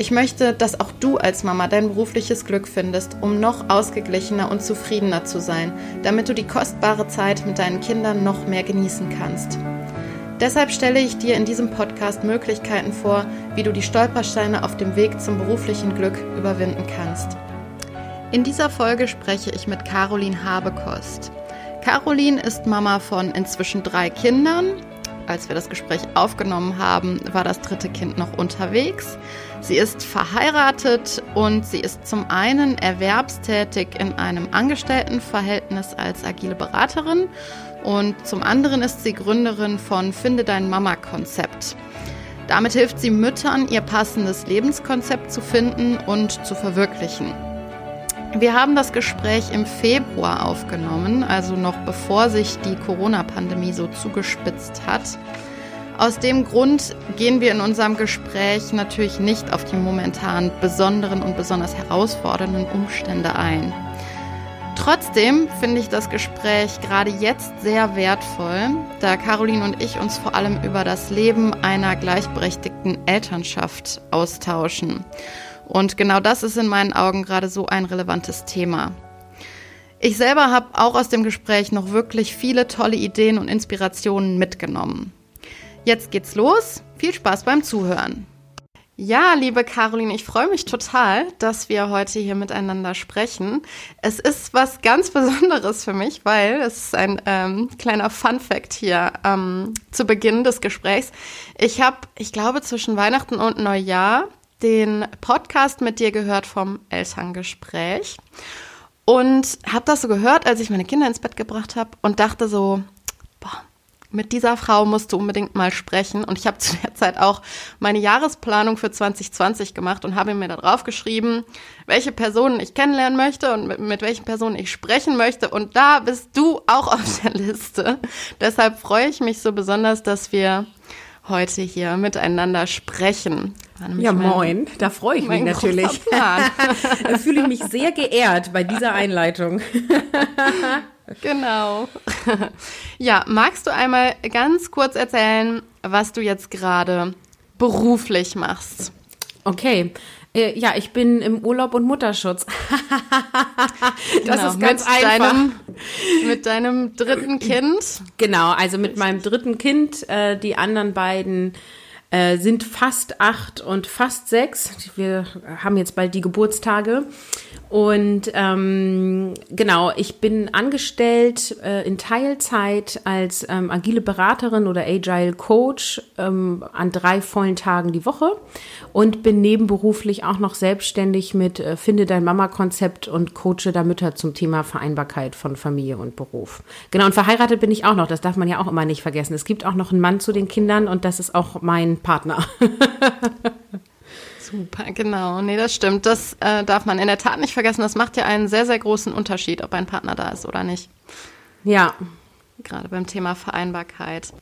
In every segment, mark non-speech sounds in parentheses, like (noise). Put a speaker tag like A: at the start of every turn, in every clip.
A: Ich möchte, dass auch du als Mama dein berufliches Glück findest, um noch ausgeglichener und zufriedener zu sein, damit du die kostbare Zeit mit deinen Kindern noch mehr genießen kannst. Deshalb stelle ich dir in diesem Podcast Möglichkeiten vor, wie du die Stolpersteine auf dem Weg zum beruflichen Glück überwinden kannst. In dieser Folge spreche ich mit Caroline Habekost. Caroline ist Mama von inzwischen drei Kindern. Als wir das Gespräch aufgenommen haben, war das dritte Kind noch unterwegs. Sie ist verheiratet und sie ist zum einen erwerbstätig in einem Angestelltenverhältnis als agile Beraterin und zum anderen ist sie Gründerin von Finde dein Mama-Konzept. Damit hilft sie Müttern, ihr passendes Lebenskonzept zu finden und zu verwirklichen. Wir haben das Gespräch im Februar aufgenommen, also noch bevor sich die Corona-Pandemie so zugespitzt hat. Aus dem Grund gehen wir in unserem Gespräch natürlich nicht auf die momentan besonderen und besonders herausfordernden Umstände ein. Trotzdem finde ich das Gespräch gerade jetzt sehr wertvoll, da Caroline und ich uns vor allem über das Leben einer gleichberechtigten Elternschaft austauschen. Und genau das ist in meinen Augen gerade so ein relevantes Thema. Ich selber habe auch aus dem Gespräch noch wirklich viele tolle Ideen und Inspirationen mitgenommen. Jetzt geht's los. Viel Spaß beim Zuhören. Ja, liebe Caroline, ich freue mich total, dass wir heute hier miteinander sprechen. Es ist was ganz (laughs) Besonderes für mich, weil es ist ein ähm, kleiner Fun fact hier ähm, zu Beginn des Gesprächs. Ich habe, ich glaube, zwischen Weihnachten und Neujahr den Podcast mit dir gehört vom Elterngespräch und habe das so gehört, als ich meine Kinder ins Bett gebracht habe und dachte so, boah, mit dieser Frau musst du unbedingt mal sprechen. Und ich habe zu der Zeit auch meine Jahresplanung für 2020 gemacht und habe mir da drauf geschrieben, welche Personen ich kennenlernen möchte und mit, mit, welchen Personen ich sprechen möchte. Und da bist du auch auf der Liste. Deshalb freue ich mich so besonders, dass wir heute hier miteinander sprechen.
B: Ja, moin. Da freue ich mich natürlich. da (laughs) fühle ich mich sehr geehrt bei dieser Einleitung. (laughs)
A: Genau. (laughs) Ja, magst du einmal ganz kurz erzählen, was du jetzt gerade beruflich machst?
B: Okay. Äh, ja, ich bin im Urlaub und Mutterschutz. (laughs)
A: das genau, ist ganz mit einfach. Deinem, mit deinem dritten Kind?
B: Genau, also mit meinem dritten Kind. Äh, die anderen beiden äh, sind fast acht und fast sechs. Wir haben jetzt bald die Geburtstage. Und ähm, genau, ich bin angestellt äh, in Teilzeit als ähm, agile Beraterin oder Agile Coach ähm, an drei vollen Tagen die Woche und bin nebenberuflich auch noch selbstständig mit äh, Finde dein Mama-Konzept und coache da Mütter zum Thema Vereinbarkeit von Familie und Beruf. Genau, und verheiratet bin ich auch noch, das darf man ja auch immer nicht vergessen. Es gibt auch noch einen Mann zu den Kindern und das ist auch mein Partner. (laughs)
A: Super, genau. Nee, das stimmt. Das äh, darf man in der Tat nicht vergessen. Das macht ja einen sehr, sehr großen Unterschied, ob ein Partner da ist oder nicht.
B: Ja.
A: Gerade beim Thema Vereinbarkeit.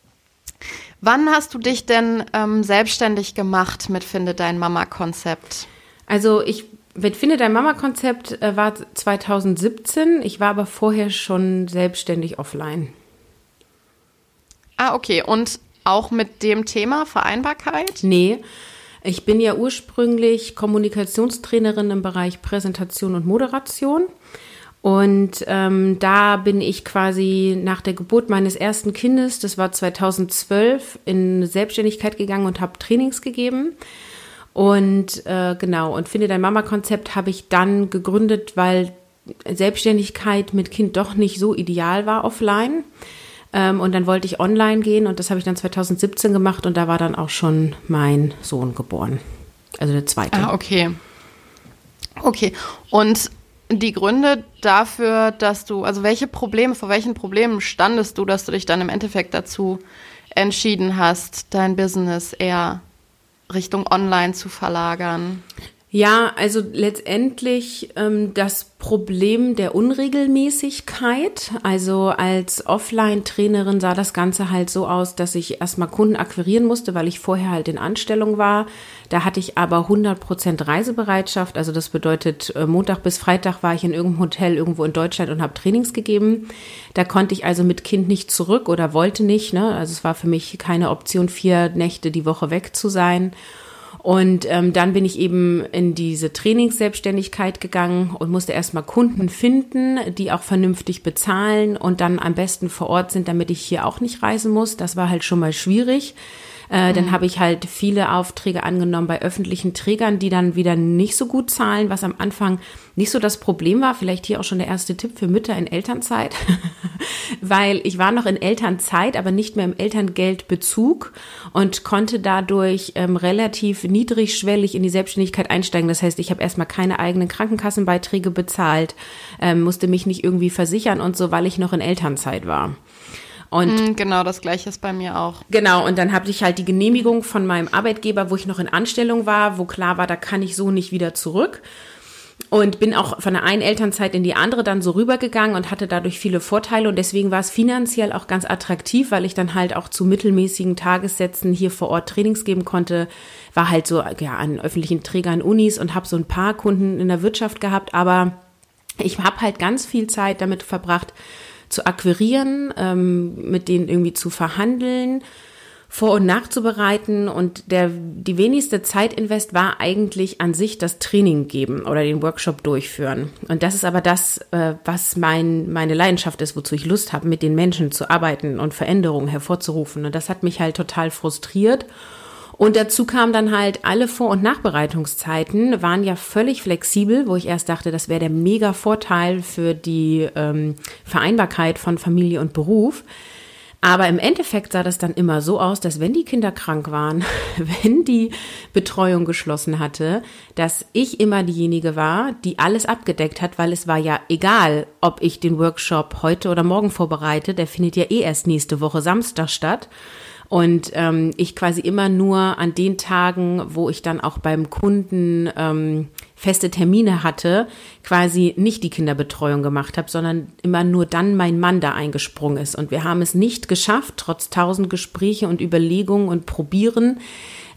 A: Wann hast du dich denn ähm, selbstständig gemacht mit Finde dein Mama-Konzept?
B: Also ich mit Finde dein Mama-Konzept äh, war 2017. Ich war aber vorher schon selbstständig offline.
A: Ah, okay. Und auch mit dem Thema Vereinbarkeit?
B: Nee. Ich bin ja ursprünglich Kommunikationstrainerin im Bereich Präsentation und Moderation. Und ähm, da bin ich quasi nach der Geburt meines ersten Kindes, das war 2012, in Selbstständigkeit gegangen und habe Trainings gegeben. Und äh, genau, und finde dein Mama-Konzept habe ich dann gegründet, weil Selbstständigkeit mit Kind doch nicht so ideal war offline. Ähm, und dann wollte ich online gehen und das habe ich dann 2017 gemacht und da war dann auch schon mein Sohn geboren. Also der zweite.
A: Ah, okay. Okay. Und die Gründe dafür, dass du, also welche Probleme, vor welchen Problemen standest du, dass du dich dann im Endeffekt dazu entschieden hast, dein Business eher Richtung Online zu verlagern?
B: Ja, also letztendlich ähm, das Problem der Unregelmäßigkeit. Also als Offline-Trainerin sah das Ganze halt so aus, dass ich erstmal Kunden akquirieren musste, weil ich vorher halt in Anstellung war. Da hatte ich aber 100% Reisebereitschaft. Also das bedeutet, äh, Montag bis Freitag war ich in irgendeinem Hotel irgendwo in Deutschland und habe Trainings gegeben. Da konnte ich also mit Kind nicht zurück oder wollte nicht. Ne? Also es war für mich keine Option, vier Nächte die Woche weg zu sein. Und ähm, dann bin ich eben in diese Trainingsselbstständigkeit gegangen und musste erstmal Kunden finden, die auch vernünftig bezahlen und dann am besten vor Ort sind, damit ich hier auch nicht reisen muss. Das war halt schon mal schwierig. Äh, mhm. Dann habe ich halt viele Aufträge angenommen bei öffentlichen Trägern, die dann wieder nicht so gut zahlen, was am Anfang nicht so das Problem war. Vielleicht hier auch schon der erste Tipp für Mütter in Elternzeit, (laughs) weil ich war noch in Elternzeit, aber nicht mehr im Elterngeldbezug und konnte dadurch ähm, relativ niedrigschwellig in die Selbstständigkeit einsteigen. Das heißt, ich habe erstmal keine eigenen Krankenkassenbeiträge bezahlt, ähm, musste mich nicht irgendwie versichern und so, weil ich noch in Elternzeit war.
A: Und mm, genau, das gleiche ist bei mir auch.
B: Genau, und dann habe ich halt die Genehmigung von meinem Arbeitgeber, wo ich noch in Anstellung war, wo klar war, da kann ich so nicht wieder zurück. Und bin auch von der einen Elternzeit in die andere dann so rübergegangen und hatte dadurch viele Vorteile. Und deswegen war es finanziell auch ganz attraktiv, weil ich dann halt auch zu mittelmäßigen Tagessätzen hier vor Ort Trainings geben konnte. War halt so ja, an öffentlichen Trägern, Unis und habe so ein paar Kunden in der Wirtschaft gehabt. Aber ich habe halt ganz viel Zeit damit verbracht, zu akquirieren, ähm, mit denen irgendwie zu verhandeln, vor- und nachzubereiten. Und der, die wenigste Zeitinvest war eigentlich an sich das Training geben oder den Workshop durchführen. Und das ist aber das, äh, was mein, meine Leidenschaft ist, wozu ich Lust habe, mit den Menschen zu arbeiten und Veränderungen hervorzurufen. Und das hat mich halt total frustriert. Und dazu kam dann halt alle Vor- und Nachbereitungszeiten waren ja völlig flexibel, wo ich erst dachte, das wäre der mega Vorteil für die ähm, Vereinbarkeit von Familie und Beruf. Aber im Endeffekt sah das dann immer so aus, dass wenn die Kinder krank waren, (laughs) wenn die Betreuung geschlossen hatte, dass ich immer diejenige war, die alles abgedeckt hat, weil es war ja egal, ob ich den Workshop heute oder morgen vorbereite, der findet ja eh erst nächste Woche Samstag statt. Und ähm, ich quasi immer nur an den Tagen, wo ich dann auch beim Kunden ähm, feste Termine hatte, quasi nicht die Kinderbetreuung gemacht habe, sondern immer nur dann mein Mann da eingesprungen ist. Und wir haben es nicht geschafft, trotz tausend Gespräche und Überlegungen und Probieren,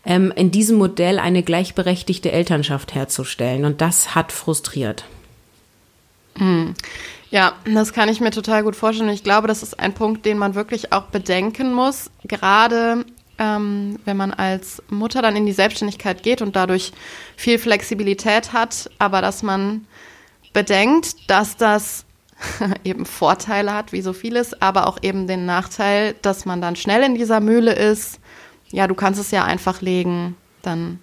B: ähm, in diesem Modell eine gleichberechtigte Elternschaft herzustellen. Und das hat frustriert.
A: Mhm. Ja, das kann ich mir total gut vorstellen. Ich glaube, das ist ein Punkt, den man wirklich auch bedenken muss, gerade ähm, wenn man als Mutter dann in die Selbstständigkeit geht und dadurch viel Flexibilität hat, aber dass man bedenkt, dass das (laughs) eben Vorteile hat, wie so vieles, aber auch eben den Nachteil, dass man dann schnell in dieser Mühle ist. Ja, du kannst es ja einfach legen, dann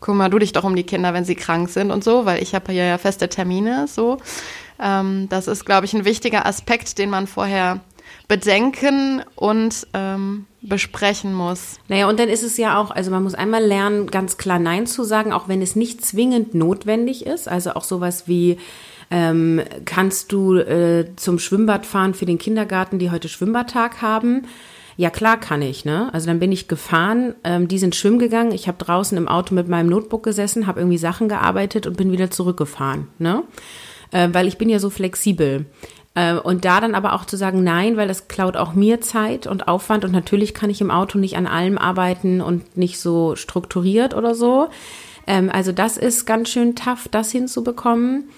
A: kümmer du dich doch um die Kinder, wenn sie krank sind und so, weil ich habe ja feste Termine, so. Ähm, das ist, glaube ich, ein wichtiger Aspekt, den man vorher bedenken und ähm, besprechen muss.
B: Naja, und dann ist es ja auch, also man muss einmal lernen, ganz klar Nein zu sagen, auch wenn es nicht zwingend notwendig ist. Also auch sowas wie, ähm, kannst du äh, zum Schwimmbad fahren für den Kindergarten, die heute Schwimmbadtag haben? Ja, klar kann ich, ne? Also dann bin ich gefahren, ähm, die sind schwimmen gegangen, ich habe draußen im Auto mit meinem Notebook gesessen, habe irgendwie Sachen gearbeitet und bin wieder zurückgefahren, ne? Äh, weil ich bin ja so flexibel. Äh, und da dann aber auch zu sagen, nein, weil das klaut auch mir Zeit und Aufwand und natürlich kann ich im Auto nicht an allem arbeiten und nicht so strukturiert oder so. Ähm, also das ist ganz schön tough, das hinzubekommen.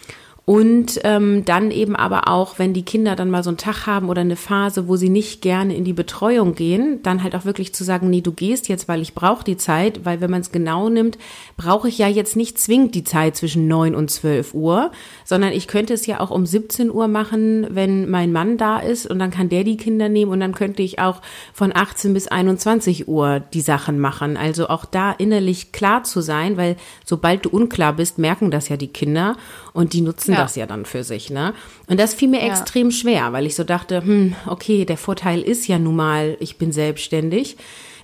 B: Und ähm, dann eben aber auch, wenn die Kinder dann mal so einen Tag haben oder eine Phase, wo sie nicht gerne in die Betreuung gehen, dann halt auch wirklich zu sagen, nee, du gehst jetzt, weil ich brauche die Zeit, weil wenn man es genau nimmt, brauche ich ja jetzt nicht zwingend die Zeit zwischen neun und zwölf Uhr, sondern ich könnte es ja auch um 17 Uhr machen, wenn mein Mann da ist und dann kann der die Kinder nehmen und dann könnte ich auch von 18 bis 21 Uhr die Sachen machen. Also auch da innerlich klar zu sein, weil sobald du unklar bist, merken das ja die Kinder und die nutzen ja. das ja dann für sich, ne? Und das fiel mir ja. extrem schwer, weil ich so dachte, hm, okay, der Vorteil ist ja nun mal, ich bin selbstständig.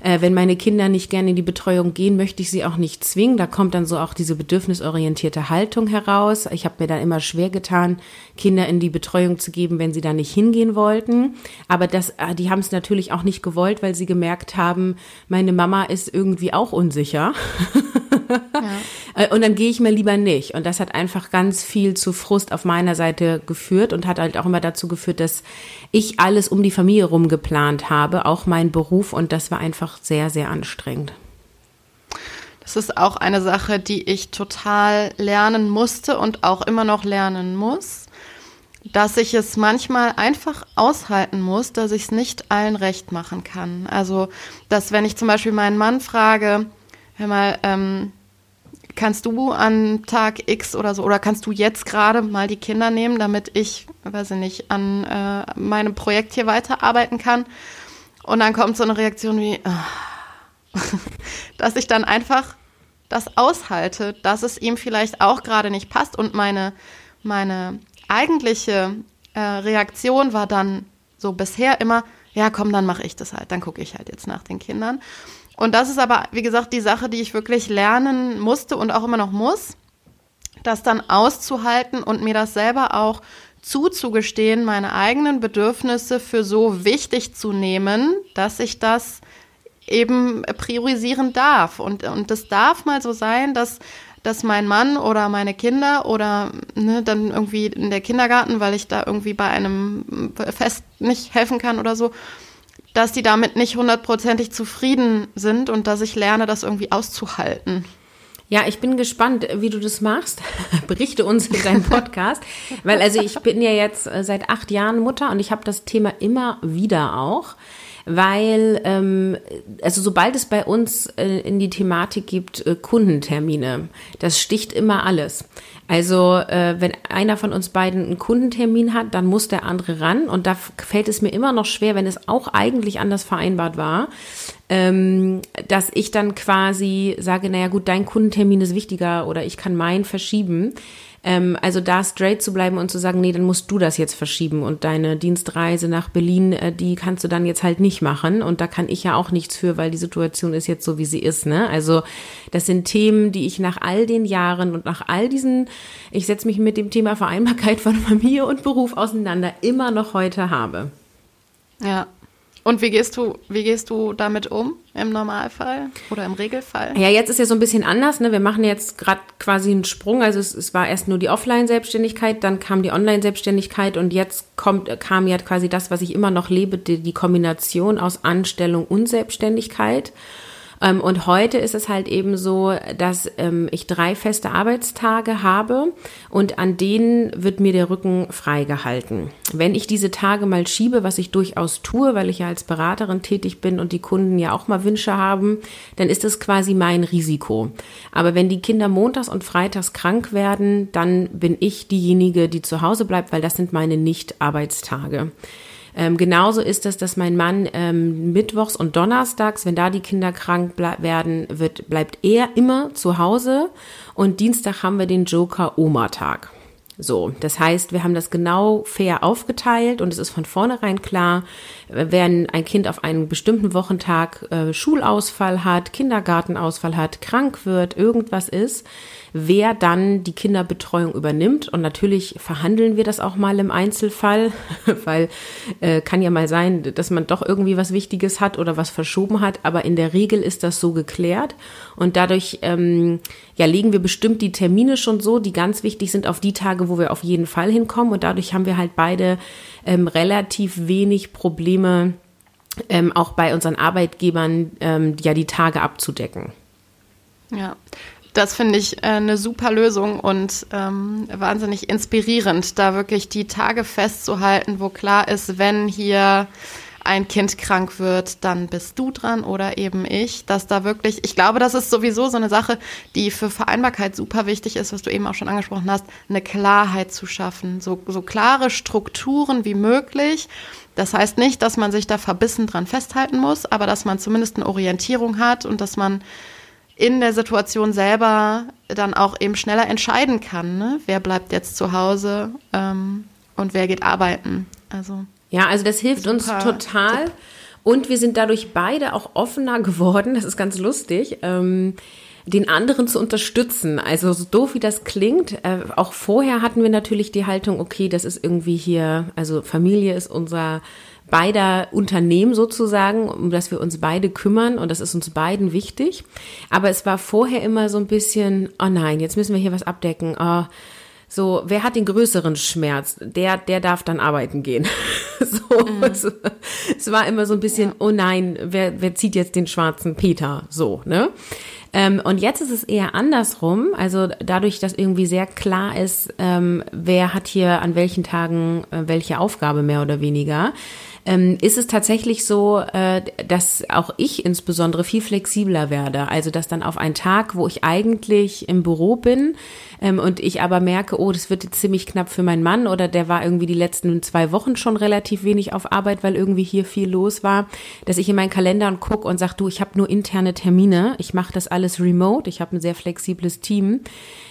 B: Äh, wenn meine Kinder nicht gerne in die Betreuung gehen, möchte ich sie auch nicht zwingen. Da kommt dann so auch diese bedürfnisorientierte Haltung heraus. Ich habe mir dann immer schwer getan, Kinder in die Betreuung zu geben, wenn sie da nicht hingehen wollten. Aber das, äh, die haben es natürlich auch nicht gewollt, weil sie gemerkt haben, meine Mama ist irgendwie auch unsicher. (laughs) Ja. (laughs) Äh, und dann gehe ich mir lieber nicht. Und das hat einfach ganz viel zu Frust auf meiner Seite geführt und hat halt auch immer dazu geführt, dass ich alles um die Familie rum geplant habe, auch mein Beruf. Und das war einfach sehr, sehr anstrengend.
A: Das ist auch eine Sache, die ich total lernen musste und auch immer noch lernen muss, dass ich es manchmal einfach aushalten muss, dass ich es nicht allen recht machen kann. Also, dass wenn ich zum Beispiel meinen Mann frage, hör mal, ähm, kannst du an Tag X oder so, oder kannst du jetzt gerade mal die Kinder nehmen, damit ich, weiß ich nicht, an äh, meinem Projekt hier weiterarbeiten kann? Und dann kommt so eine Reaktion wie, (laughs) dass ich dann einfach das aushalte, dass es ihm vielleicht auch gerade nicht passt. Und meine, meine eigentliche äh, Reaktion war dann so bisher immer, ja, komm, dann mache ich das halt, dann gucke ich halt jetzt nach den Kindern. Und das ist aber, wie gesagt, die Sache, die ich wirklich lernen musste und auch immer noch muss, das dann auszuhalten und mir das selber auch zuzugestehen, meine eigenen Bedürfnisse für so wichtig zu nehmen, dass ich das eben priorisieren darf. Und, und das darf mal so sein, dass, dass mein Mann oder meine Kinder oder ne, dann irgendwie in der Kindergarten, weil ich da irgendwie bei einem Fest nicht helfen kann oder so, dass die damit nicht hundertprozentig zufrieden sind und dass ich lerne, das irgendwie auszuhalten.
B: Ja, ich bin gespannt, wie du das machst. (laughs) Berichte uns in deinem Podcast. Weil also ich bin ja jetzt äh, seit acht Jahren Mutter und ich habe das Thema immer wieder auch weil ähm, also sobald es bei uns äh, in die Thematik gibt äh, Kundentermine, das sticht immer alles. Also äh, wenn einer von uns beiden einen Kundentermin hat, dann muss der andere ran und da fällt es mir immer noch schwer, wenn es auch eigentlich anders vereinbart war, ähm, dass ich dann quasi sage, naja gut, dein Kundentermin ist wichtiger oder ich kann meinen verschieben. Ähm, also da straight zu bleiben und zu sagen, nee, dann musst du das jetzt verschieben und deine Dienstreise nach Berlin, äh, die kannst du dann jetzt halt nicht machen und da kann ich ja auch nichts für, weil die Situation ist jetzt so, wie sie ist. Ne? Also das sind Themen, die ich nach all den Jahren und nach all diesen, ich setze mich mit dem Thema Vereinbarkeit von (laughs) Familie und Beruf auseinander, immer noch heute habe.
A: Ja, und wie gehst du, wie gehst du damit um im Normalfall oder im Regelfall?
B: Ja, jetzt ist ja so ein bisschen anders. Ne? Wir machen jetzt gerade quasi einen Sprung. Also es, es war erst nur die Offline-Selbstständigkeit, dann kam die Online-Selbstständigkeit und jetzt kommt, kam ja quasi das, was ich immer noch lebe, die, die Kombination aus Anstellung und Selbstständigkeit. Ähm, und heute ist es halt eben so, dass ähm, ich drei feste Arbeitstage habe und an denen wird mir der Rücken freigehalten. Wenn ich diese Tage mal schiebe, was ich durchaus tue, weil ich ja als Beraterin tätig bin und die Kunden ja auch mal Wünsche haben, dann ist das quasi mein Risiko. Aber wenn die Kinder montags und freitags krank werden, dann bin ich diejenige, die zu Hause bleibt, weil das sind meine Nicht-Arbeitstage. Ähm, genauso ist es, dass mein Mann ähm, mittwochs und donnerstags, wenn da die Kinder krank werden, wird, bleibt er immer zu Hause und Dienstag haben wir den Joker Oma-Tag. So, das heißt, wir haben das genau fair aufgeteilt und es ist von vornherein klar, wenn ein Kind auf einen bestimmten Wochentag äh, Schulausfall hat, Kindergartenausfall hat, krank wird, irgendwas ist, wer dann die Kinderbetreuung übernimmt. Und natürlich verhandeln wir das auch mal im Einzelfall, (laughs) weil äh, kann ja mal sein, dass man doch irgendwie was Wichtiges hat oder was verschoben hat. Aber in der Regel ist das so geklärt. Und dadurch ähm, ja, legen wir bestimmt die Termine schon so, die ganz wichtig sind, auf die Tage, wo wir auf jeden Fall hinkommen. Und dadurch haben wir halt beide ähm, relativ wenig Probleme, ähm, auch bei unseren Arbeitgebern ähm, ja die Tage abzudecken.
A: Ja, das finde ich äh, eine super Lösung und ähm, wahnsinnig inspirierend, da wirklich die Tage festzuhalten, wo klar ist, wenn hier ein Kind krank wird, dann bist du dran oder eben ich, dass da wirklich, ich glaube, das ist sowieso so eine Sache, die für Vereinbarkeit super wichtig ist, was du eben auch schon angesprochen hast, eine Klarheit zu schaffen, so, so klare Strukturen wie möglich. Das heißt nicht, dass man sich da verbissen dran festhalten muss, aber dass man zumindest eine Orientierung hat und dass man in der Situation selber dann auch eben schneller entscheiden kann, ne? wer bleibt jetzt zu Hause ähm, und wer geht arbeiten. Also
B: ja, also das hilft uns total. Tipp. Und wir sind dadurch beide auch offener geworden, das ist ganz lustig, ähm, den anderen zu unterstützen. Also so doof wie das klingt, äh, auch vorher hatten wir natürlich die Haltung, okay, das ist irgendwie hier, also Familie ist unser beider Unternehmen sozusagen, um das wir uns beide kümmern und das ist uns beiden wichtig. Aber es war vorher immer so ein bisschen, oh nein, jetzt müssen wir hier was abdecken. Oh, so, wer hat den größeren Schmerz? Der, der darf dann arbeiten gehen. (laughs) so, mhm. es, es, war immer so ein bisschen, ja. oh nein, wer, wer zieht jetzt den schwarzen Peter? So, ne? Ähm, und jetzt ist es eher andersrum. Also dadurch, dass irgendwie sehr klar ist, ähm, wer hat hier an welchen Tagen äh, welche Aufgabe mehr oder weniger, ähm, ist es tatsächlich so, äh, dass auch ich insbesondere viel flexibler werde. Also dass dann auf einen Tag, wo ich eigentlich im Büro bin, ähm, und ich aber merke, oh, das wird jetzt ziemlich knapp für meinen Mann oder der war irgendwie die letzten zwei Wochen schon relativ wenig auf Arbeit, weil irgendwie hier viel los war, dass ich in meinen Kalender und gucke und sage, du, ich habe nur interne Termine, ich mache das alles remote, ich habe ein sehr flexibles Team.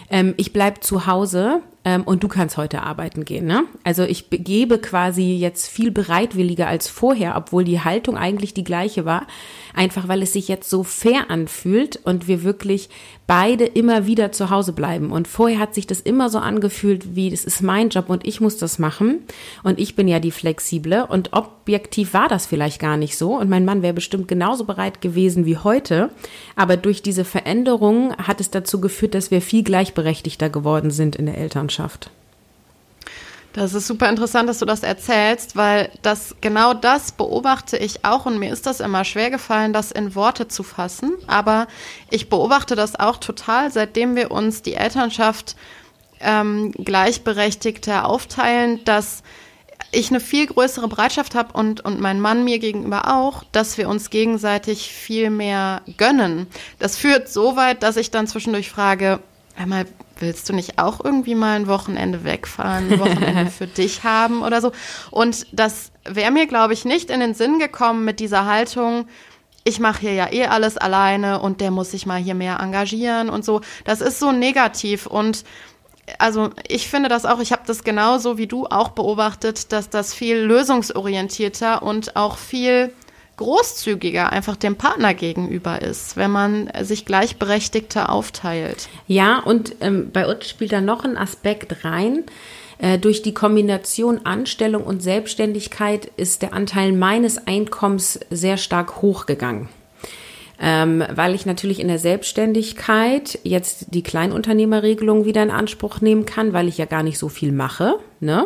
B: Ähm, ich bleib zu Hause ähm, und du kannst heute arbeiten gehen. Ne? Also ich gebe quasi jetzt viel bereitwilliger als vorher, obwohl die Haltung eigentlich die gleiche war, einfach weil es sich jetzt so fair anfühlt und wir wirklich beide immer wieder zu Hause bleiben. Und vorher hat sich das immer so angefühlt, wie das ist mein Job und ich muss das machen und ich bin ja die flexible und objektiv war das vielleicht gar nicht so und mein Mann wäre bestimmt genauso bereit gewesen wie heute, aber durch diese Veränderung hat es dazu geführt, dass wir viel gleichberechtigt gleichberechtigter geworden sind in der Elternschaft.
A: Das ist super interessant, dass du das erzählst, weil das genau das beobachte ich auch und mir ist das immer schwer gefallen, das in Worte zu fassen. Aber ich beobachte das auch total, seitdem wir uns die Elternschaft ähm, gleichberechtigter aufteilen, dass ich eine viel größere Bereitschaft habe und, und mein Mann mir gegenüber auch, dass wir uns gegenseitig viel mehr gönnen. Das führt so weit, dass ich dann zwischendurch frage, einmal willst du nicht auch irgendwie mal ein Wochenende wegfahren, ein Wochenende (laughs) für dich haben oder so? Und das wäre mir, glaube ich, nicht in den Sinn gekommen mit dieser Haltung, ich mache hier ja eh alles alleine und der muss sich mal hier mehr engagieren und so. Das ist so negativ und also ich finde das auch, ich habe das genauso wie du auch beobachtet, dass das viel lösungsorientierter und auch viel großzügiger einfach dem Partner gegenüber ist, wenn man sich gleichberechtigter aufteilt.
B: Ja, und ähm, bei uns spielt da noch ein Aspekt rein. Äh, durch die Kombination Anstellung und Selbstständigkeit ist der Anteil meines Einkommens sehr stark hochgegangen. Ähm, weil ich natürlich in der Selbstständigkeit jetzt die Kleinunternehmerregelung wieder in Anspruch nehmen kann, weil ich ja gar nicht so viel mache. Ne?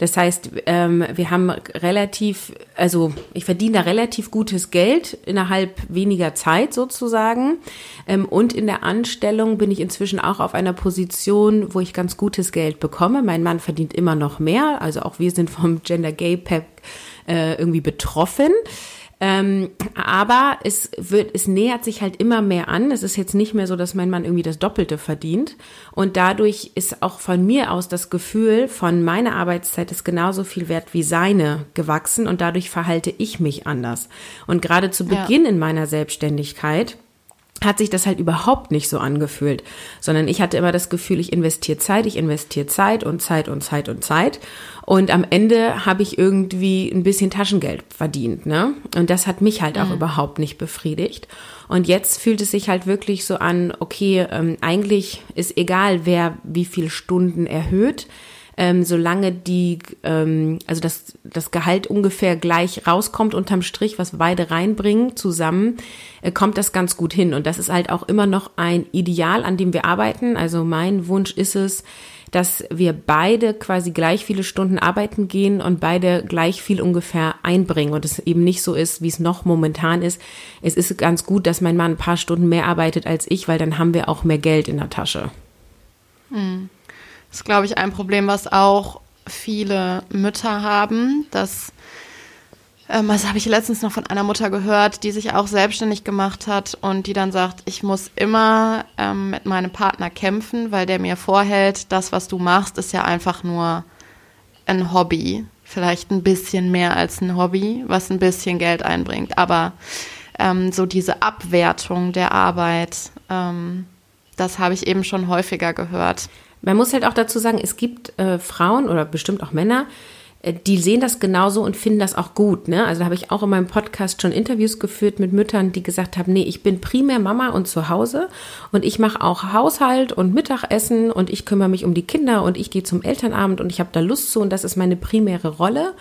B: Das heißt, ähm, wir haben relativ, also ich verdiene da relativ gutes Geld innerhalb weniger Zeit sozusagen. Ähm, und in der Anstellung bin ich inzwischen auch auf einer Position, wo ich ganz gutes Geld bekomme. Mein Mann verdient immer noch mehr. Also auch wir sind vom Gender Gay Pack äh, irgendwie betroffen. Ähm, aber es wird, es nähert sich halt immer mehr an. Es ist jetzt nicht mehr so, dass mein Mann irgendwie das Doppelte verdient. Und dadurch ist auch von mir aus das Gefühl von meiner Arbeitszeit ist genauso viel wert wie seine gewachsen und dadurch verhalte ich mich anders. Und gerade zu Beginn ja. in meiner Selbstständigkeit hat sich das halt überhaupt nicht so angefühlt, sondern ich hatte immer das Gefühl, ich investiere Zeit, ich investiere Zeit und Zeit und Zeit und Zeit und am Ende habe ich irgendwie ein bisschen Taschengeld verdient, ne? Und das hat mich halt auch mhm. überhaupt nicht befriedigt. Und jetzt fühlt es sich halt wirklich so an, okay, ähm, eigentlich ist egal, wer wie viele Stunden erhöht ähm, solange die, ähm, also das, das Gehalt ungefähr gleich rauskommt unterm Strich, was beide reinbringen zusammen, äh, kommt das ganz gut hin. Und das ist halt auch immer noch ein Ideal, an dem wir arbeiten. Also mein Wunsch ist es, dass wir beide quasi gleich viele Stunden arbeiten gehen und beide gleich viel ungefähr einbringen und es eben nicht so ist, wie es noch momentan ist. Es ist ganz gut, dass mein Mann ein paar Stunden mehr arbeitet als ich, weil dann haben wir auch mehr Geld in der Tasche.
A: Hm. Ist, glaube ich, ein Problem, was auch viele Mütter haben, dass ähm, das habe ich letztens noch von einer Mutter gehört, die sich auch selbstständig gemacht hat und die dann sagt, ich muss immer ähm, mit meinem Partner kämpfen, weil der mir vorhält, das, was du machst, ist ja einfach nur ein Hobby. Vielleicht ein bisschen mehr als ein Hobby, was ein bisschen Geld einbringt. Aber ähm, so diese Abwertung der Arbeit. Ähm, das habe ich eben schon häufiger gehört.
B: Man muss halt auch dazu sagen, es gibt äh, Frauen oder bestimmt auch Männer, äh, die sehen das genauso und finden das auch gut. Ne? Also da habe ich auch in meinem Podcast schon Interviews geführt mit Müttern, die gesagt haben, nee, ich bin primär Mama und zu Hause und ich mache auch Haushalt und Mittagessen und ich kümmere mich um die Kinder und ich gehe zum Elternabend und ich habe da Lust zu und das ist meine primäre Rolle.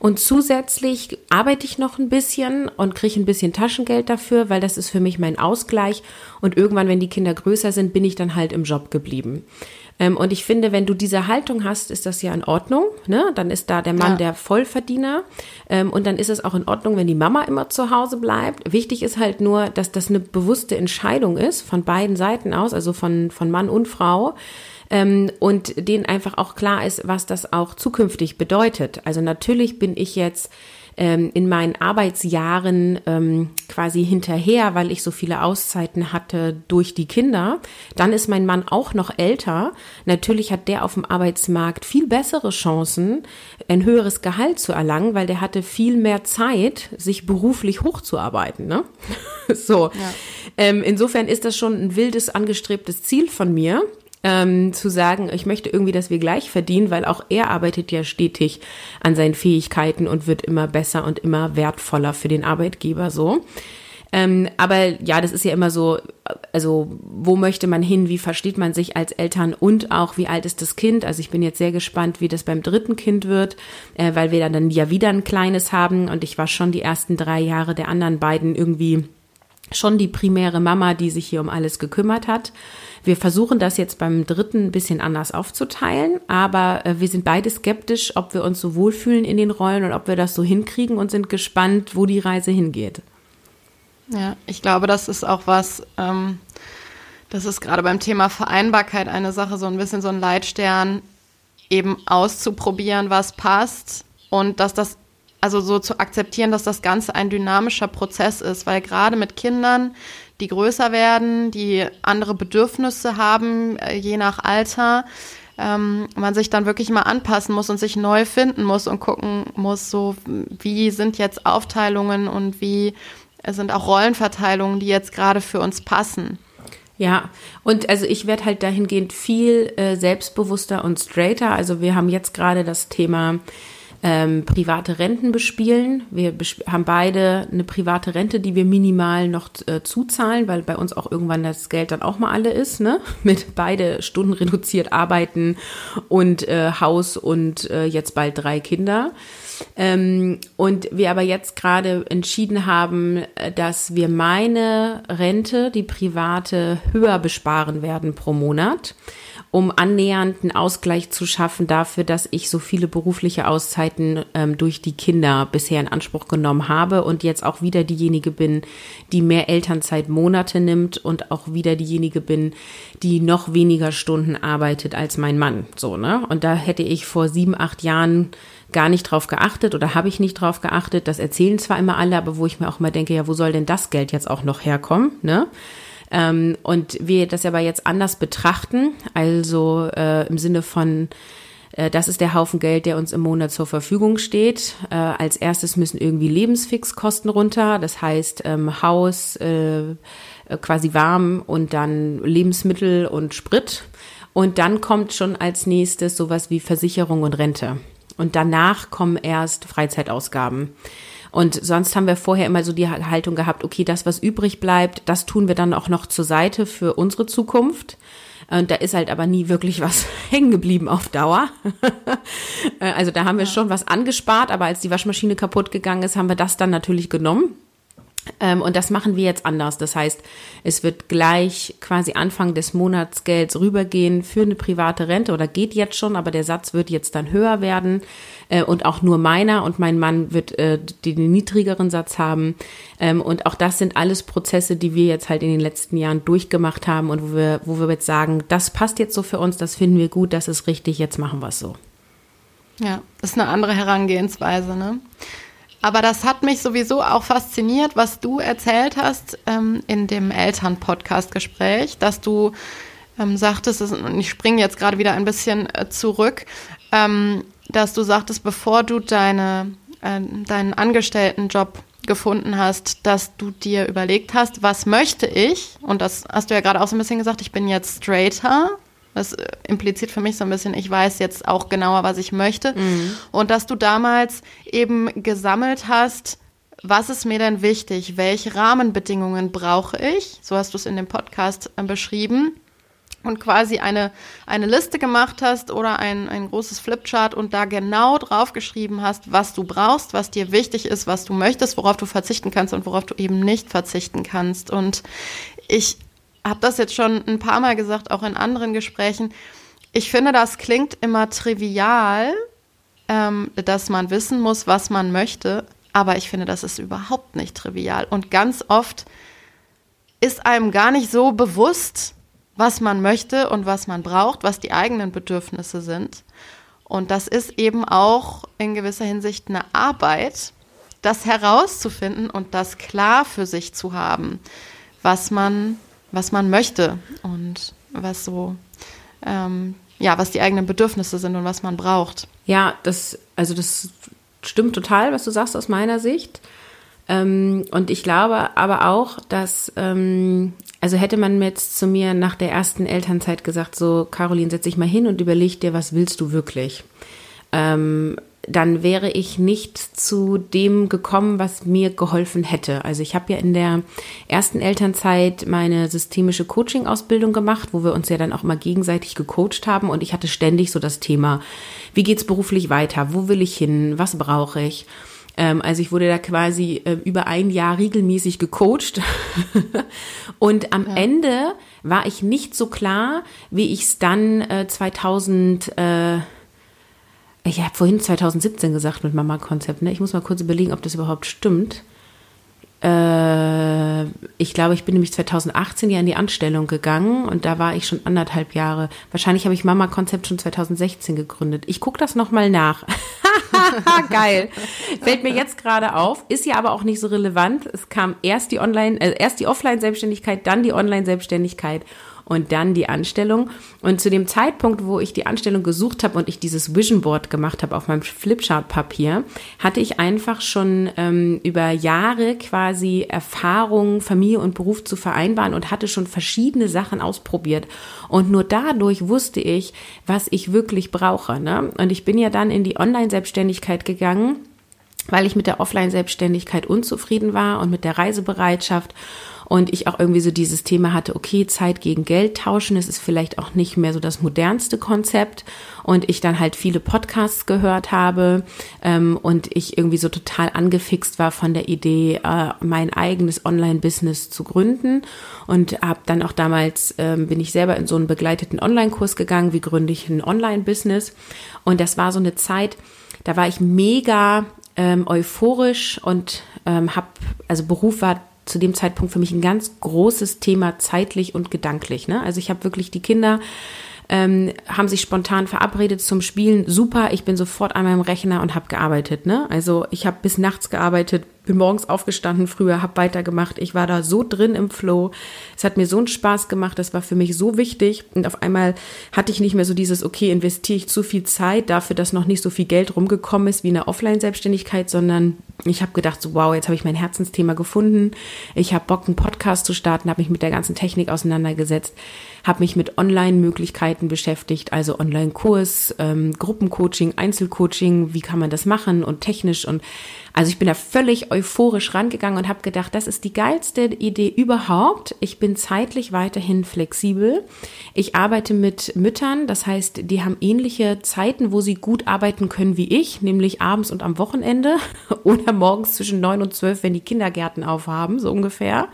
B: Und zusätzlich arbeite ich noch ein bisschen und kriege ein bisschen Taschengeld dafür, weil das ist für mich mein Ausgleich. Und irgendwann, wenn die Kinder größer sind, bin ich dann halt im Job geblieben. Ähm, und ich finde, wenn du diese Haltung hast, ist das ja in Ordnung. Ne? Dann ist da der Mann ja. der Vollverdiener. Ähm, und dann ist es auch in Ordnung, wenn die Mama immer zu Hause bleibt. Wichtig ist halt nur, dass das eine bewusste Entscheidung ist von beiden Seiten aus, also von, von Mann und Frau. Ähm, und denen einfach auch klar ist, was das auch zukünftig bedeutet. Also natürlich bin ich jetzt ähm, in meinen Arbeitsjahren ähm, quasi hinterher, weil ich so viele Auszeiten hatte durch die Kinder. Dann ist mein Mann auch noch älter. Natürlich hat der auf dem Arbeitsmarkt viel bessere Chancen, ein höheres Gehalt zu erlangen, weil der hatte viel mehr Zeit, sich beruflich hochzuarbeiten. Ne? (laughs) so. Ja. Ähm, insofern ist das schon ein wildes, angestrebtes Ziel von mir ähm, zu sagen, ich möchte irgendwie, dass wir gleich verdienen, weil auch er arbeitet ja stetig an seinen Fähigkeiten und wird immer besser und immer wertvoller für den Arbeitgeber so. Ähm, aber ja, das ist ja immer so, also wo möchte man hin, wie versteht man sich als Eltern und auch wie alt ist das Kind? Also ich bin jetzt sehr gespannt, wie das beim dritten Kind wird, äh, weil wir dann ja wieder ein kleines haben und ich war schon die ersten drei Jahre der anderen beiden irgendwie schon die primäre Mama, die sich hier um alles gekümmert hat. Wir versuchen das jetzt beim dritten ein bisschen anders aufzuteilen, aber äh, wir sind beide skeptisch, ob wir uns so wohlfühlen in den Rollen und ob wir das so hinkriegen und sind gespannt, wo die Reise hingeht.
A: Ja, ich glaube, das ist auch was, ähm, das ist gerade beim Thema Vereinbarkeit eine Sache, so ein bisschen so ein Leitstern, eben auszuprobieren, was passt und dass das also so zu akzeptieren, dass das Ganze ein dynamischer Prozess ist, weil gerade mit Kindern, die größer werden, die andere Bedürfnisse haben, äh, je nach Alter, ähm, man sich dann wirklich mal anpassen muss und sich neu finden muss und gucken muss, so wie sind jetzt Aufteilungen und wie sind auch Rollenverteilungen, die jetzt gerade für uns passen.
B: Ja, und also ich werde halt dahingehend viel äh, selbstbewusster und straighter. Also wir haben jetzt gerade das Thema ähm, private Renten bespielen. Wir besp haben beide eine private Rente, die wir minimal noch äh, zuzahlen, weil bei uns auch irgendwann das Geld dann auch mal alle ist, ne? (laughs) Mit beide Stunden reduziert arbeiten und äh, Haus und äh, jetzt bald drei Kinder. Ähm, und wir aber jetzt gerade entschieden haben, äh, dass wir meine Rente, die private, höher besparen werden pro Monat um annähernd einen Ausgleich zu schaffen dafür, dass ich so viele berufliche Auszeiten ähm, durch die Kinder bisher in Anspruch genommen habe und jetzt auch wieder diejenige bin, die mehr Elternzeitmonate nimmt und auch wieder diejenige bin, die noch weniger Stunden arbeitet als mein Mann. So, ne? Und da hätte ich vor sieben, acht Jahren gar nicht drauf geachtet oder habe ich nicht drauf geachtet. Das erzählen zwar immer alle, aber wo ich mir auch mal denke, ja, wo soll denn das Geld jetzt auch noch herkommen, ne? Ähm, und wir das aber jetzt anders betrachten, also äh, im Sinne von, äh, das ist der Haufen Geld, der uns im Monat zur Verfügung steht. Äh, als erstes müssen irgendwie Lebensfixkosten runter, das heißt ähm, Haus äh, quasi warm und dann Lebensmittel und Sprit. Und dann kommt schon als nächstes sowas wie Versicherung und Rente. Und danach kommen erst Freizeitausgaben. Und sonst haben wir vorher immer so die Haltung gehabt, okay, das, was übrig bleibt, das tun wir dann auch noch zur Seite für unsere Zukunft. Und da ist halt aber nie wirklich was (laughs) hängen geblieben auf Dauer. (laughs) also da haben wir schon was angespart, aber als die Waschmaschine kaputt gegangen ist, haben wir das dann natürlich genommen und das machen wir jetzt anders. Das heißt, es wird gleich quasi Anfang des Monatsgelds rübergehen für eine private Rente oder geht jetzt schon, aber der Satz wird jetzt dann höher werden äh, und auch nur meiner und mein Mann wird äh, den niedrigeren Satz haben. Ähm, und auch das sind alles Prozesse, die wir jetzt halt in den letzten Jahren durchgemacht haben und wo wir, wo wir jetzt sagen, das passt jetzt so für uns, das finden wir gut, das ist richtig, jetzt machen wir es so.
A: Ja, das ist eine andere Herangehensweise, ne? Aber das hat mich sowieso auch fasziniert, was du erzählt hast ähm, in dem Eltern-Podcast-Gespräch, dass du ähm, sagtest, und ich springe jetzt gerade wieder ein bisschen äh, zurück, ähm, dass du sagtest, bevor du deine, äh, deinen Angestelltenjob gefunden hast, dass du dir überlegt hast, was möchte ich? Und das hast du ja gerade auch so ein bisschen gesagt, ich bin jetzt straighter. Das äh, impliziert für mich so ein bisschen, ich weiß jetzt auch genauer, was ich möchte. Mhm. Und dass du damals eben gesammelt hast, was ist mir denn wichtig? Welche Rahmenbedingungen brauche ich? So hast du es in dem Podcast äh, beschrieben und quasi eine, eine Liste gemacht hast oder ein, ein großes Flipchart und da genau draufgeschrieben hast, was du brauchst, was dir wichtig ist, was du möchtest, worauf du verzichten kannst und worauf du eben nicht verzichten kannst. Und ich habe das jetzt schon ein paar Mal gesagt, auch in anderen Gesprächen. Ich finde, das klingt immer trivial, ähm, dass man wissen muss, was man möchte, aber ich finde, das ist überhaupt nicht trivial. Und ganz oft ist einem gar nicht so bewusst, was man möchte und was man braucht, was die eigenen Bedürfnisse sind. Und das ist eben auch in gewisser Hinsicht eine Arbeit, das herauszufinden und das klar für sich zu haben, was man, was man möchte und was so, ähm, ja, was die eigenen Bedürfnisse sind und was man braucht.
B: Ja, das, also das stimmt total, was du sagst aus meiner Sicht. Ähm, und ich glaube aber auch, dass, ähm, also hätte man jetzt zu mir nach der ersten Elternzeit gesagt, so, Caroline, setz dich mal hin und überleg dir, was willst du wirklich? Ähm, dann wäre ich nicht zu dem gekommen, was mir geholfen hätte. Also ich habe ja in der ersten Elternzeit meine systemische Coaching-Ausbildung gemacht, wo wir uns ja dann auch mal gegenseitig gecoacht haben und ich hatte ständig so das Thema, wie geht's beruflich weiter? Wo will ich hin? Was brauche ich? Ähm, also ich wurde da quasi äh, über ein Jahr regelmäßig gecoacht (laughs) und am ja. Ende war ich nicht so klar, wie ich es dann äh, 2000 äh, ich habe vorhin 2017 gesagt mit Mama-Konzept, ne? Ich muss mal kurz überlegen, ob das überhaupt stimmt. Äh, ich glaube, ich bin nämlich 2018 ja in die Anstellung gegangen und da war ich schon anderthalb Jahre. Wahrscheinlich habe ich Mama Konzept schon 2016 gegründet. Ich gucke das nochmal nach. (laughs) Geil. Fällt mir jetzt gerade auf, ist ja aber auch nicht so relevant. Es kam erst die Online, äh, erst die Offline-Selbstständigkeit, dann die Online-Selbstständigkeit und dann die Anstellung. Und zu dem Zeitpunkt, wo ich die Anstellung gesucht habe und ich dieses Vision Board gemacht habe auf meinem Flipchart-Papier, hatte ich einfach schon ähm, über Jahre quasi Erfahrung, Familie und Beruf zu vereinbaren und hatte schon verschiedene Sachen ausprobiert. Und nur dadurch wusste ich, was ich wirklich brauche. Ne? Und ich bin ja dann in die Online-Selbstständigkeit gegangen weil ich mit der Offline-Selbstständigkeit unzufrieden war und mit der Reisebereitschaft und ich auch irgendwie so dieses Thema hatte, okay, Zeit gegen Geld tauschen, das ist vielleicht auch nicht mehr so das modernste Konzept. Und ich dann halt viele Podcasts gehört habe ähm, und ich irgendwie so total angefixt war von der Idee, äh, mein eigenes Online-Business zu gründen. Und habe dann auch damals, ähm, bin ich selber in so einen begleiteten Online-Kurs gegangen, wie gründe ich ein Online-Business? Und das war so eine Zeit, da war ich mega ähm, euphorisch und ähm, habe, also Beruf war zu dem Zeitpunkt für mich ein ganz großes Thema zeitlich und gedanklich. Ne? Also ich habe wirklich die Kinder ähm, haben sich spontan verabredet zum Spielen. Super, ich bin sofort an meinem Rechner und habe gearbeitet. Ne? Also ich habe bis nachts gearbeitet, bin morgens aufgestanden früher, habe weitergemacht. Ich war da so drin im Flow. Es hat mir so einen Spaß gemacht. Das war für mich so wichtig. Und auf einmal hatte ich nicht mehr so dieses, okay, investiere ich zu viel Zeit dafür, dass noch nicht so viel Geld rumgekommen ist wie eine Offline-Selbstständigkeit, sondern ich habe gedacht, so, wow, jetzt habe ich mein Herzensthema gefunden. Ich habe Bock, einen Podcast zu starten, habe mich mit der ganzen Technik auseinandergesetzt, habe mich mit Online-Möglichkeiten beschäftigt, also Online-Kurs, ähm, Gruppencoaching, Einzelcoaching, wie kann man das machen und technisch und also ich bin da völlig euphorisch rangegangen und habe gedacht, das ist die geilste Idee überhaupt. Ich bin zeitlich weiterhin flexibel. Ich arbeite mit Müttern, das heißt, die haben ähnliche Zeiten, wo sie gut arbeiten können wie ich, nämlich abends und am Wochenende (laughs) oder morgens zwischen neun und zwölf, wenn die Kindergärten aufhaben, so ungefähr.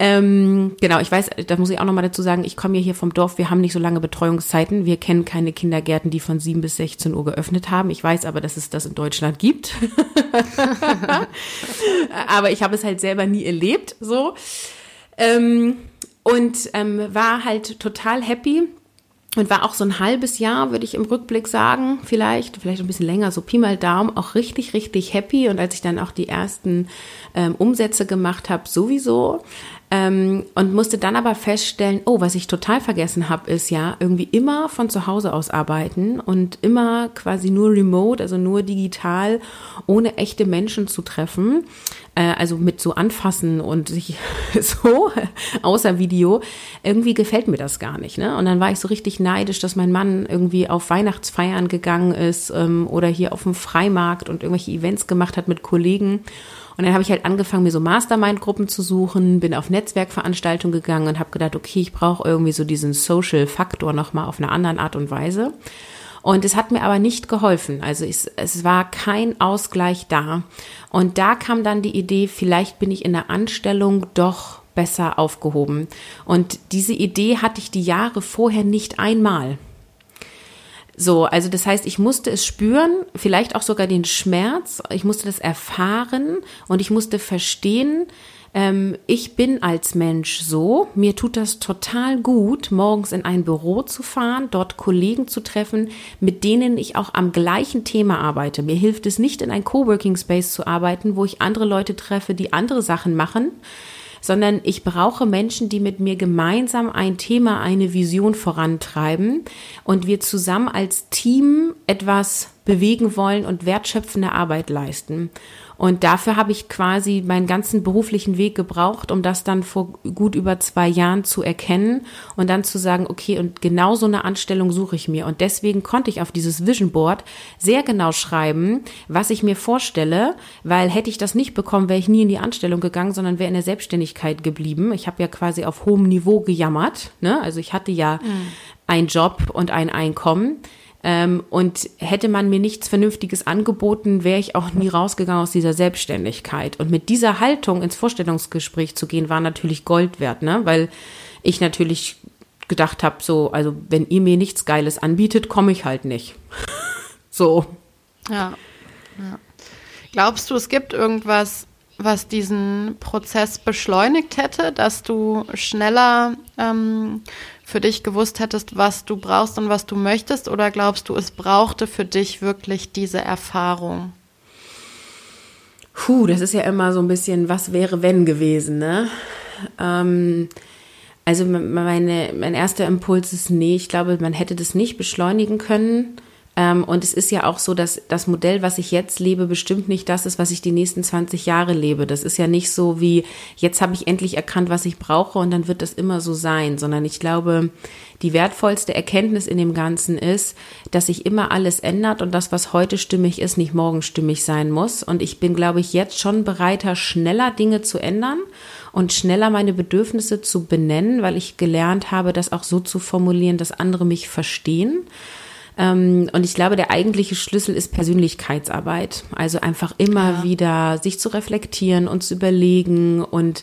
B: Ähm, genau, ich weiß, da muss ich auch nochmal dazu sagen, ich komme ja hier vom Dorf, wir haben nicht so lange Betreuungszeiten. Wir kennen keine Kindergärten, die von 7 bis 16 Uhr geöffnet haben. Ich weiß aber, dass es das in Deutschland gibt. (laughs) aber ich habe es halt selber nie erlebt, so. Ähm, und ähm, war halt total happy, und war auch so ein halbes Jahr, würde ich im Rückblick sagen, vielleicht, vielleicht ein bisschen länger, so Pi mal Daumen, auch richtig, richtig happy. Und als ich dann auch die ersten ähm, Umsätze gemacht habe, sowieso. Ähm, und musste dann aber feststellen, oh, was ich total vergessen habe, ist ja irgendwie immer von zu Hause aus arbeiten und immer quasi nur remote, also nur digital, ohne echte Menschen zu treffen. Äh, also mit so anfassen und sich (laughs) so, außer Video. Irgendwie gefällt mir das gar nicht. Ne? Und dann war ich so richtig neidisch, dass mein Mann irgendwie auf Weihnachtsfeiern gegangen ist ähm, oder hier auf dem Freimarkt und irgendwelche Events gemacht hat mit Kollegen. Und dann habe ich halt angefangen, mir so Mastermind-Gruppen zu suchen, bin auf Netzwerkveranstaltungen gegangen und habe gedacht, okay, ich brauche irgendwie so diesen Social-Faktor nochmal auf eine andere Art und Weise. Und es hat mir aber nicht geholfen. Also es, es war kein Ausgleich da. Und da kam dann die Idee, vielleicht bin ich in der Anstellung doch besser aufgehoben. Und diese Idee hatte ich die Jahre vorher nicht einmal. So, also das heißt, ich musste es spüren, vielleicht auch sogar den Schmerz, ich musste das erfahren und ich musste verstehen, ähm, ich bin als Mensch so, mir tut das total gut, morgens in ein Büro zu fahren, dort Kollegen zu treffen, mit denen ich auch am gleichen Thema arbeite. Mir hilft es nicht, in ein Coworking Space zu arbeiten, wo ich andere Leute treffe, die andere Sachen machen, sondern ich brauche Menschen, die mit mir gemeinsam ein Thema, eine Vision vorantreiben und wir zusammen als Team etwas bewegen wollen und wertschöpfende Arbeit leisten. Und dafür habe ich quasi meinen ganzen beruflichen Weg gebraucht, um das dann vor gut über zwei Jahren zu erkennen und dann zu sagen, okay, und genau so eine Anstellung suche ich mir. Und deswegen konnte ich auf dieses Vision Board sehr genau schreiben, was ich mir vorstelle, weil hätte ich das nicht bekommen, wäre ich nie in die Anstellung gegangen, sondern wäre in der Selbstständigkeit geblieben. Ich habe ja quasi auf hohem Niveau gejammert. Ne? Also ich hatte ja mhm. einen Job und ein Einkommen. Ähm, und hätte man mir nichts Vernünftiges angeboten, wäre ich auch nie rausgegangen aus dieser Selbstständigkeit. Und mit dieser Haltung ins Vorstellungsgespräch zu gehen, war natürlich Gold wert, ne? Weil ich natürlich gedacht habe, so, also wenn ihr mir nichts Geiles anbietet, komme ich halt nicht. (laughs) so.
A: Ja. ja. Glaubst du, es gibt irgendwas, was diesen Prozess beschleunigt hätte, dass du schneller ähm, für dich gewusst hättest, was du brauchst und was du möchtest? Oder glaubst du, es brauchte für dich wirklich diese Erfahrung?
B: Puh, das ist ja immer so ein bisschen, was wäre, wenn gewesen, ne? Ähm, also meine, mein erster Impuls ist, nee, ich glaube, man hätte das nicht beschleunigen können. Ähm, und es ist ja auch so, dass das Modell, was ich jetzt lebe, bestimmt nicht das ist, was ich die nächsten 20 Jahre lebe. Das ist ja nicht so wie, jetzt habe ich endlich erkannt, was ich brauche und dann wird das immer so sein, sondern ich glaube, die wertvollste Erkenntnis in dem Ganzen ist, dass sich immer alles ändert und das, was heute stimmig ist, nicht morgen stimmig sein muss. Und ich bin, glaube ich, jetzt schon bereiter, schneller Dinge zu ändern und schneller meine Bedürfnisse zu benennen, weil ich gelernt habe, das auch so zu formulieren, dass andere mich verstehen. Ähm, und ich glaube, der eigentliche Schlüssel ist Persönlichkeitsarbeit. Also einfach immer ja. wieder sich zu reflektieren und zu überlegen und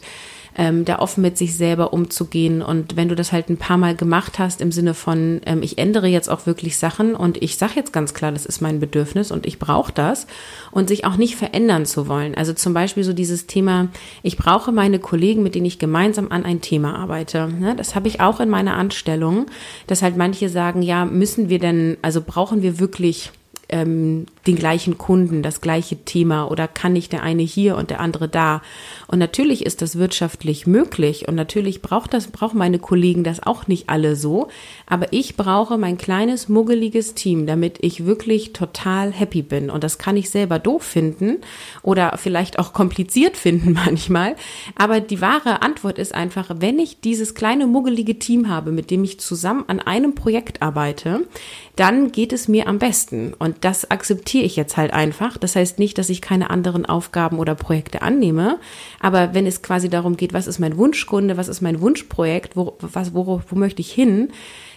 B: ähm, da offen mit sich selber umzugehen. Und wenn du das halt ein paar Mal gemacht hast, im Sinne von, ähm, ich ändere jetzt auch wirklich Sachen und ich sage jetzt ganz klar, das ist mein Bedürfnis und ich brauche das und sich auch nicht verändern zu wollen. Also zum Beispiel so dieses Thema, ich brauche meine Kollegen, mit denen ich gemeinsam an ein Thema arbeite. Ne? Das habe ich auch in meiner Anstellung, dass halt manche sagen, ja, müssen wir denn, also brauchen wir wirklich ähm, den gleichen Kunden, das gleiche Thema oder kann nicht der eine hier und der andere da? Und natürlich ist das wirtschaftlich möglich und natürlich braucht das, brauchen meine Kollegen das auch nicht alle so. Aber ich brauche mein kleines, muggeliges Team, damit ich wirklich total happy bin. Und das kann ich selber doof finden oder vielleicht auch kompliziert (laughs) finden manchmal. Aber die wahre Antwort ist einfach, wenn ich dieses kleine, muggelige Team habe, mit dem ich zusammen an einem Projekt arbeite, dann geht es mir am besten. Und das akzeptiere ich jetzt halt einfach. Das heißt nicht, dass ich keine anderen Aufgaben oder Projekte annehme. Aber wenn es quasi darum geht, was ist mein Wunschkunde, was ist mein Wunschprojekt, wo, was, wo, wo möchte ich hin,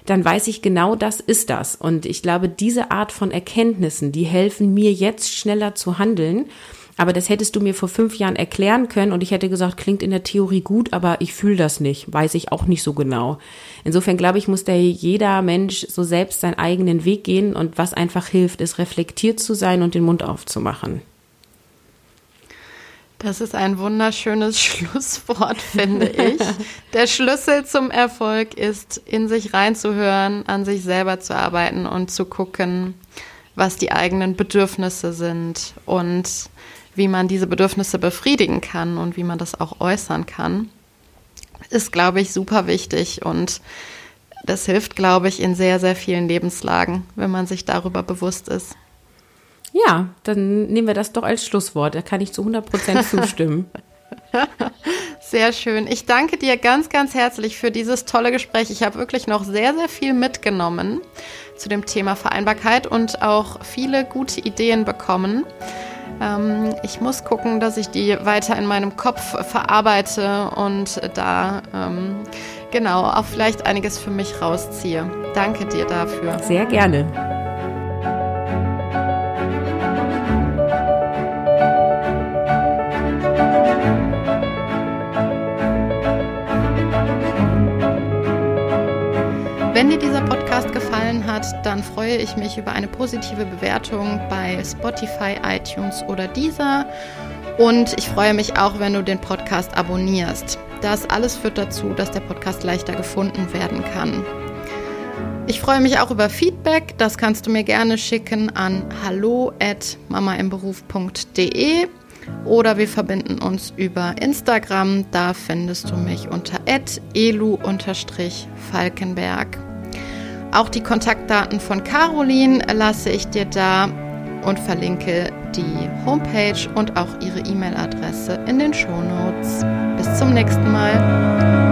B: dann weiß ich genau, das ist das. Und ich glaube, diese Art von Erkenntnissen, die helfen mir jetzt schneller zu handeln aber das hättest du mir vor fünf Jahren erklären können und ich hätte gesagt, klingt in der Theorie gut, aber ich fühle das nicht, weiß ich auch nicht so genau. Insofern glaube ich, muss da jeder Mensch so selbst seinen eigenen Weg gehen und was einfach hilft, ist reflektiert zu sein und den Mund aufzumachen.
A: Das ist ein wunderschönes (laughs) Schlusswort, finde ich. Der Schlüssel zum Erfolg ist, in sich reinzuhören, an sich selber zu arbeiten und zu gucken, was die eigenen Bedürfnisse sind und wie man diese Bedürfnisse befriedigen kann und wie man das auch äußern kann. ist, glaube ich, super wichtig und das hilft, glaube ich, in sehr, sehr vielen Lebenslagen, wenn man sich darüber bewusst ist.
B: Ja, dann nehmen wir das doch als Schlusswort. Da kann ich zu 100 Prozent (laughs) zustimmen.
A: Sehr schön. Ich danke dir ganz, ganz herzlich für dieses tolle Gespräch. Ich habe wirklich noch sehr, sehr viel mitgenommen zu dem Thema Vereinbarkeit und auch viele gute Ideen bekommen. Ähm, ich muss gucken, dass ich die weiter in meinem Kopf verarbeite und da ähm, genau auch vielleicht einiges für mich rausziehe. Danke dir dafür.
B: Sehr gerne.
A: Wenn dir dieser Podcast dann freue ich mich über eine positive Bewertung bei Spotify, iTunes oder Deezer. Und ich freue mich auch, wenn du den Podcast abonnierst. Das alles führt dazu, dass der Podcast leichter gefunden werden kann. Ich freue mich auch über Feedback. Das kannst du mir gerne schicken an hallo@mamaimberuf.de oder wir verbinden uns über Instagram. Da findest du mich unter elu-falkenberg. Auch die Kontaktdaten von Caroline lasse ich dir da und verlinke die Homepage und auch ihre E-Mail-Adresse in den Shownotes. Bis zum nächsten Mal.